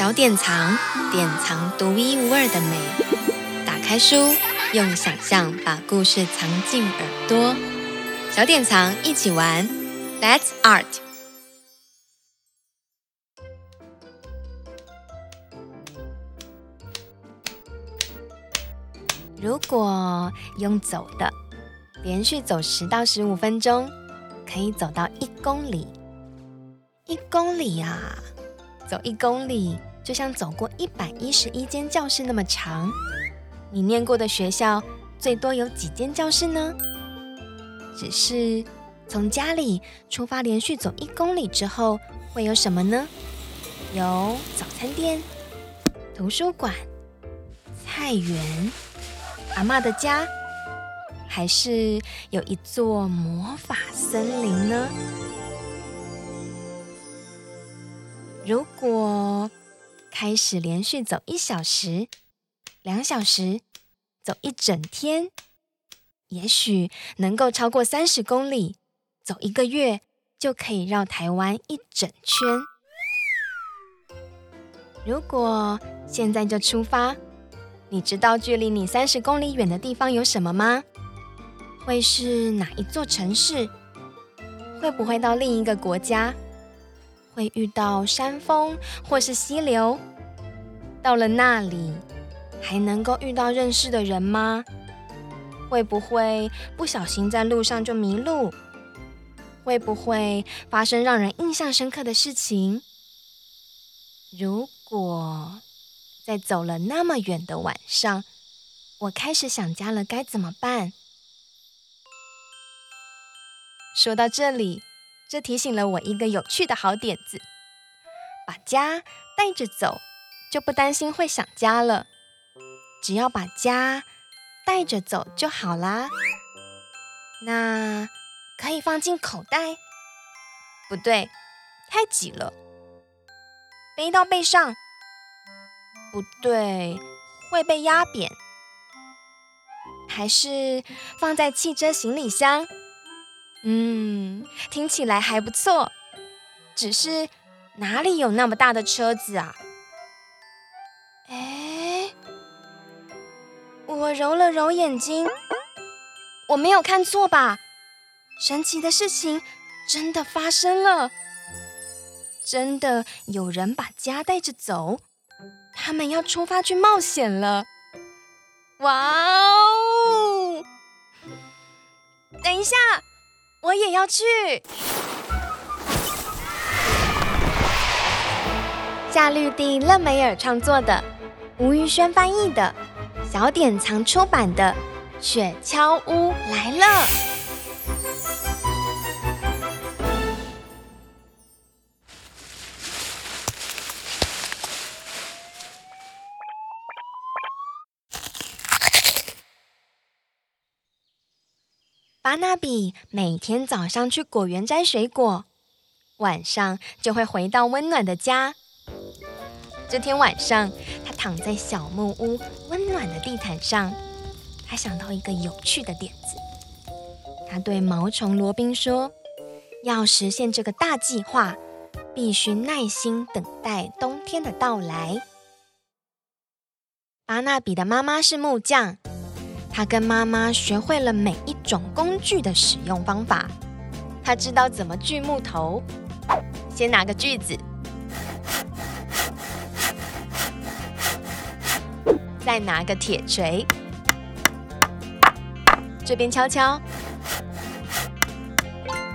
小典藏，典藏独一无二的美。打开书，用想象把故事藏进耳朵。小典藏一起玩，Let's Art。如果用走的，连续走十到十五分钟，可以走到一公里。一公里啊！走一公里，就像走过一百一十一间教室那么长。你念过的学校最多有几间教室呢？只是从家里出发，连续走一公里之后会有什么呢？有早餐店、图书馆、菜园、阿嬷的家，还是有一座魔法森林呢？如果开始连续走一小时、两小时，走一整天，也许能够超过三十公里，走一个月就可以绕台湾一整圈。如果现在就出发，你知道距离你三十公里远的地方有什么吗？会是哪一座城市？会不会到另一个国家？会遇到山峰或是溪流，到了那里还能够遇到认识的人吗？会不会不小心在路上就迷路？会不会发生让人印象深刻的事情？如果在走了那么远的晚上，我开始想家了，该怎么办？说到这里。这提醒了我一个有趣的好点子：把家带着走，就不担心会想家了。只要把家带着走就好啦。那可以放进口袋？不对，太挤了。背到背上？不对，会被压扁。还是放在汽车行李箱？嗯，听起来还不错。只是哪里有那么大的车子啊？哎，我揉了揉眼睛，我没有看错吧？神奇的事情真的发生了，真的有人把家带着走，他们要出发去冒险了。哇哦！等一下。我也要去。夏绿蒂·勒梅尔创作的，吴玉轩翻译的，小典藏出版的《雪橇屋来了》。巴纳比每天早上去果园摘水果，晚上就会回到温暖的家。这天晚上，他躺在小木屋温暖的地毯上，他想到一个有趣的点子。他对毛虫罗宾说：“要实现这个大计划，必须耐心等待冬天的到来。”巴纳比的妈妈是木匠。他跟妈妈学会了每一种工具的使用方法。他知道怎么锯木头，先拿个锯子，再拿个铁锤，这边敲敲，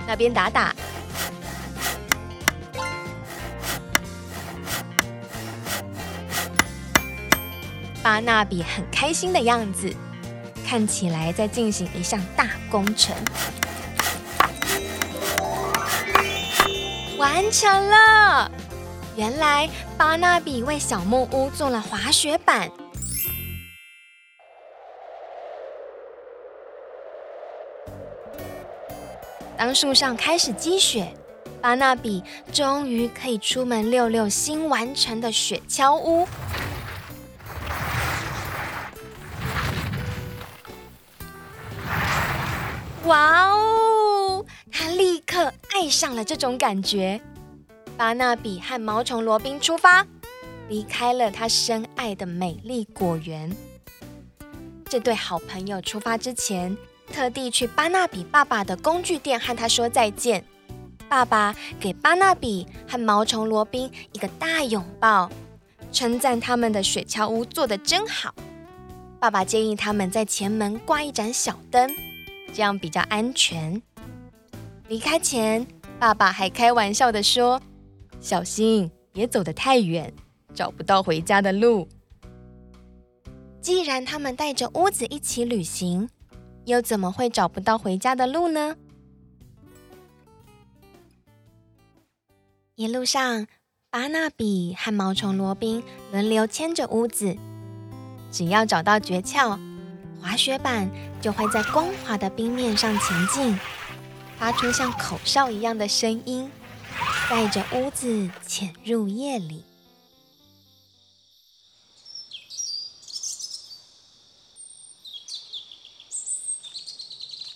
那边打打。巴纳比很开心的样子。看起来在进行一项大工程，完成了。原来巴纳比为小木屋做了滑雪板。当树上开始积雪，巴纳比终于可以出门溜溜新完成的雪橇屋。哇哦！他立刻爱上了这种感觉。巴纳比和毛虫罗宾出发，离开了他深爱的美丽果园。这对好朋友出发之前，特地去巴纳比爸爸的工具店和他说再见。爸爸给巴纳比和毛虫罗宾一个大拥抱，称赞他们的雪橇屋做得真好。爸爸建议他们在前门挂一盏小灯，这样比较安全。离开前，爸爸还开玩笑地说：“小心，别走得太远，找不到回家的路。”既然他们带着屋子一起旅行，又怎么会找不到回家的路呢？一路上，巴纳比和毛虫罗宾轮流牵着屋子，只要找到诀窍，滑雪板就会在光滑的冰面上前进。发出像口哨一样的声音，带着屋子潜入夜里。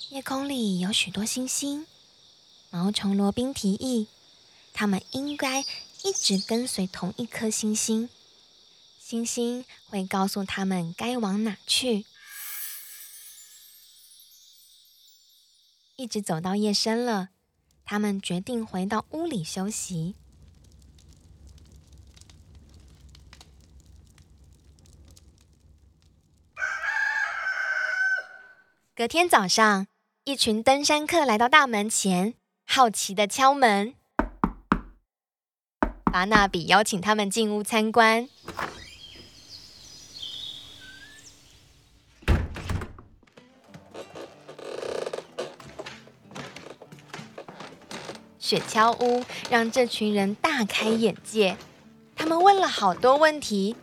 夜空里有许多星星。毛虫罗宾提议，他们应该一直跟随同一颗星星，星星会告诉他们该往哪去。一直走到夜深了，他们决定回到屋里休息。隔天早上，一群登山客来到大门前，好奇的敲门。巴纳比邀请他们进屋参观。雪橇屋让这群人大开眼界，他们问了好多问题，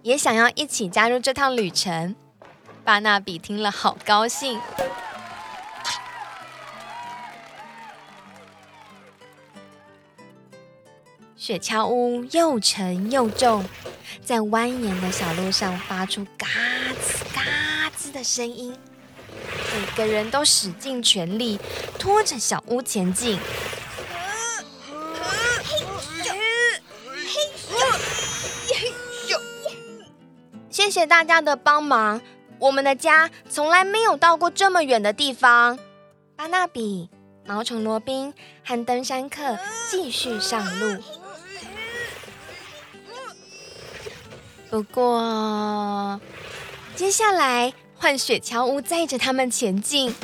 也想要一起加入这趟旅程。巴纳比听了好高兴。雪橇屋又沉又重，在蜿蜒的小路上发出嘎吱嘎吱的声音，每个人都使尽全力拖着小屋前进。谢大家的帮忙，我们的家从来没有到过这么远的地方。巴纳比、毛虫罗宾和登山客继续上路。不过，接下来换雪橇屋载着他们前进。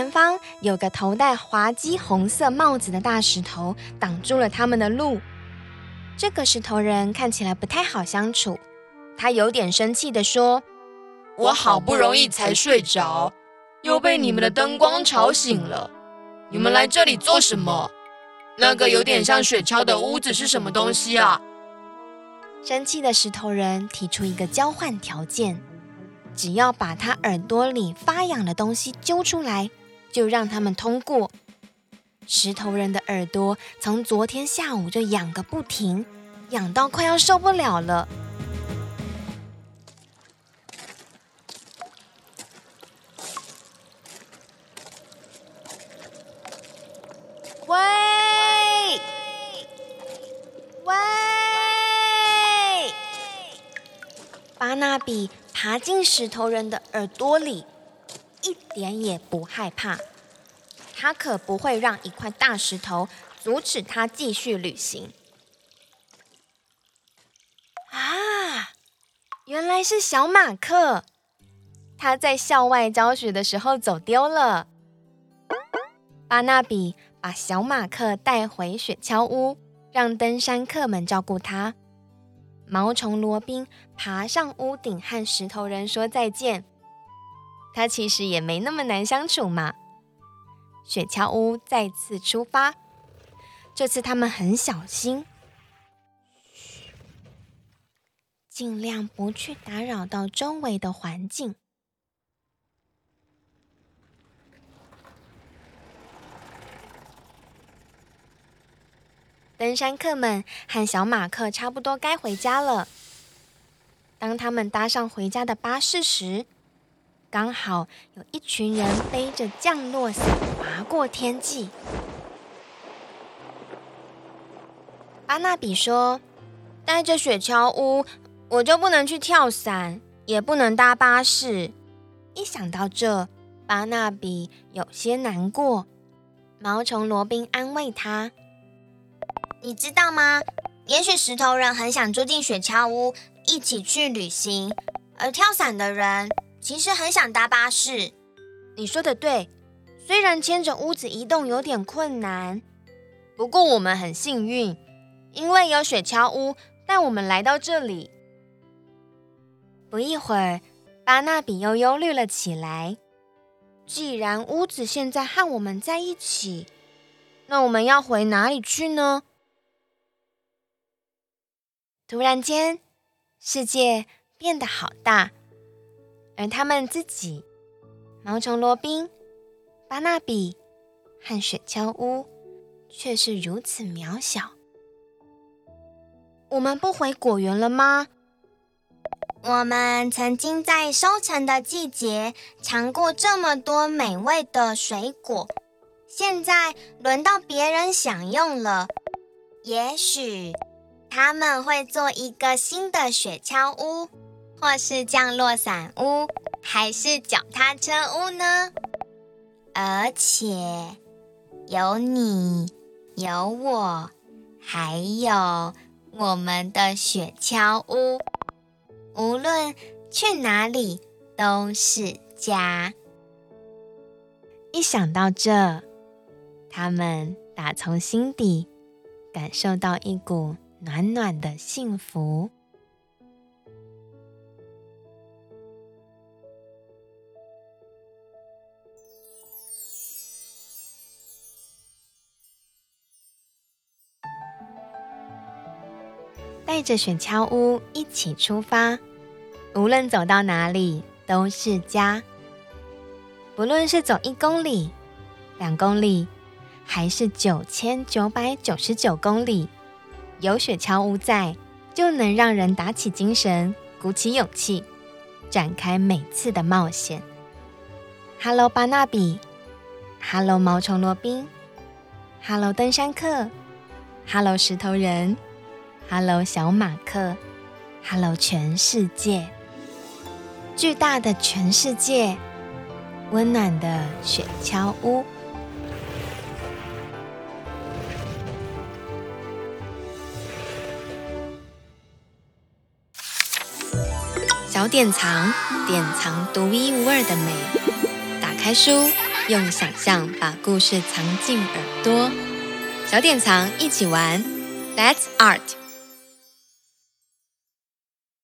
前方有个头戴滑稽红色帽子的大石头挡住了他们的路。这个石头人看起来不太好相处，他有点生气地说：“我好不容易才睡着，又被你们的灯光吵醒了。你们来这里做什么？那个有点像雪橇的屋子是什么东西啊？”生气的石头人提出一个交换条件：只要把他耳朵里发痒的东西揪出来。就让他们通过。石头人的耳朵从昨天下午就痒个不停，痒到快要受不了了。喂，喂！巴纳比爬进石头人的耳朵里。一点也不害怕，他可不会让一块大石头阻止他继续旅行。啊，原来是小马克，他在校外教学的时候走丢了。巴纳比把小马克带回雪橇屋，让登山客们照顾他。毛虫罗宾爬上屋顶，和石头人说再见。他其实也没那么难相处嘛。雪橇屋再次出发，这次他们很小心，尽量不去打扰到周围的环境。登山客们和小马克差不多该回家了。当他们搭上回家的巴士时，刚好有一群人背着降落伞划过天际。巴纳比说：“带着雪橇屋，我就不能去跳伞，也不能搭巴士。”一想到这，巴纳比有些难过。毛虫罗宾安慰他。你知道吗？也许石头人很想住进雪橇屋，一起去旅行；而跳伞的人其实很想搭巴士。你说的对，虽然牵着屋子移动有点困难，不过我们很幸运，因为有雪橇屋带我们来到这里。不一会儿，巴纳比又忧虑了起来。既然屋子现在和我们在一起，那我们要回哪里去呢？突然间，世界变得好大，而他们自己——毛虫罗宾、巴纳比和雪橇屋，却是如此渺小。我们不回果园了吗？我们曾经在收成的季节尝过这么多美味的水果，现在轮到别人享用了，也许……他们会做一个新的雪橇屋，或是降落伞屋，还是脚踏车屋呢？而且有你，有我，还有我们的雪橇屋，无论去哪里都是家。一想到这，他们打从心底感受到一股。暖暖的幸福。带着雪橇屋一起出发，无论走到哪里都是家。不论是走一公里、两公里，还是九千九百九十九公里。有雪橇屋在，就能让人打起精神，鼓起勇气，展开每次的冒险。Hello，巴纳比，Hello，毛虫罗宾，Hello，登山客，Hello，石头人，Hello，小马克，Hello，全世界，巨大的全世界，温暖的雪橇屋。小典藏，典藏独一无二的美。打开书，用想象把故事藏进耳朵。小典藏，一起玩，Let's Art。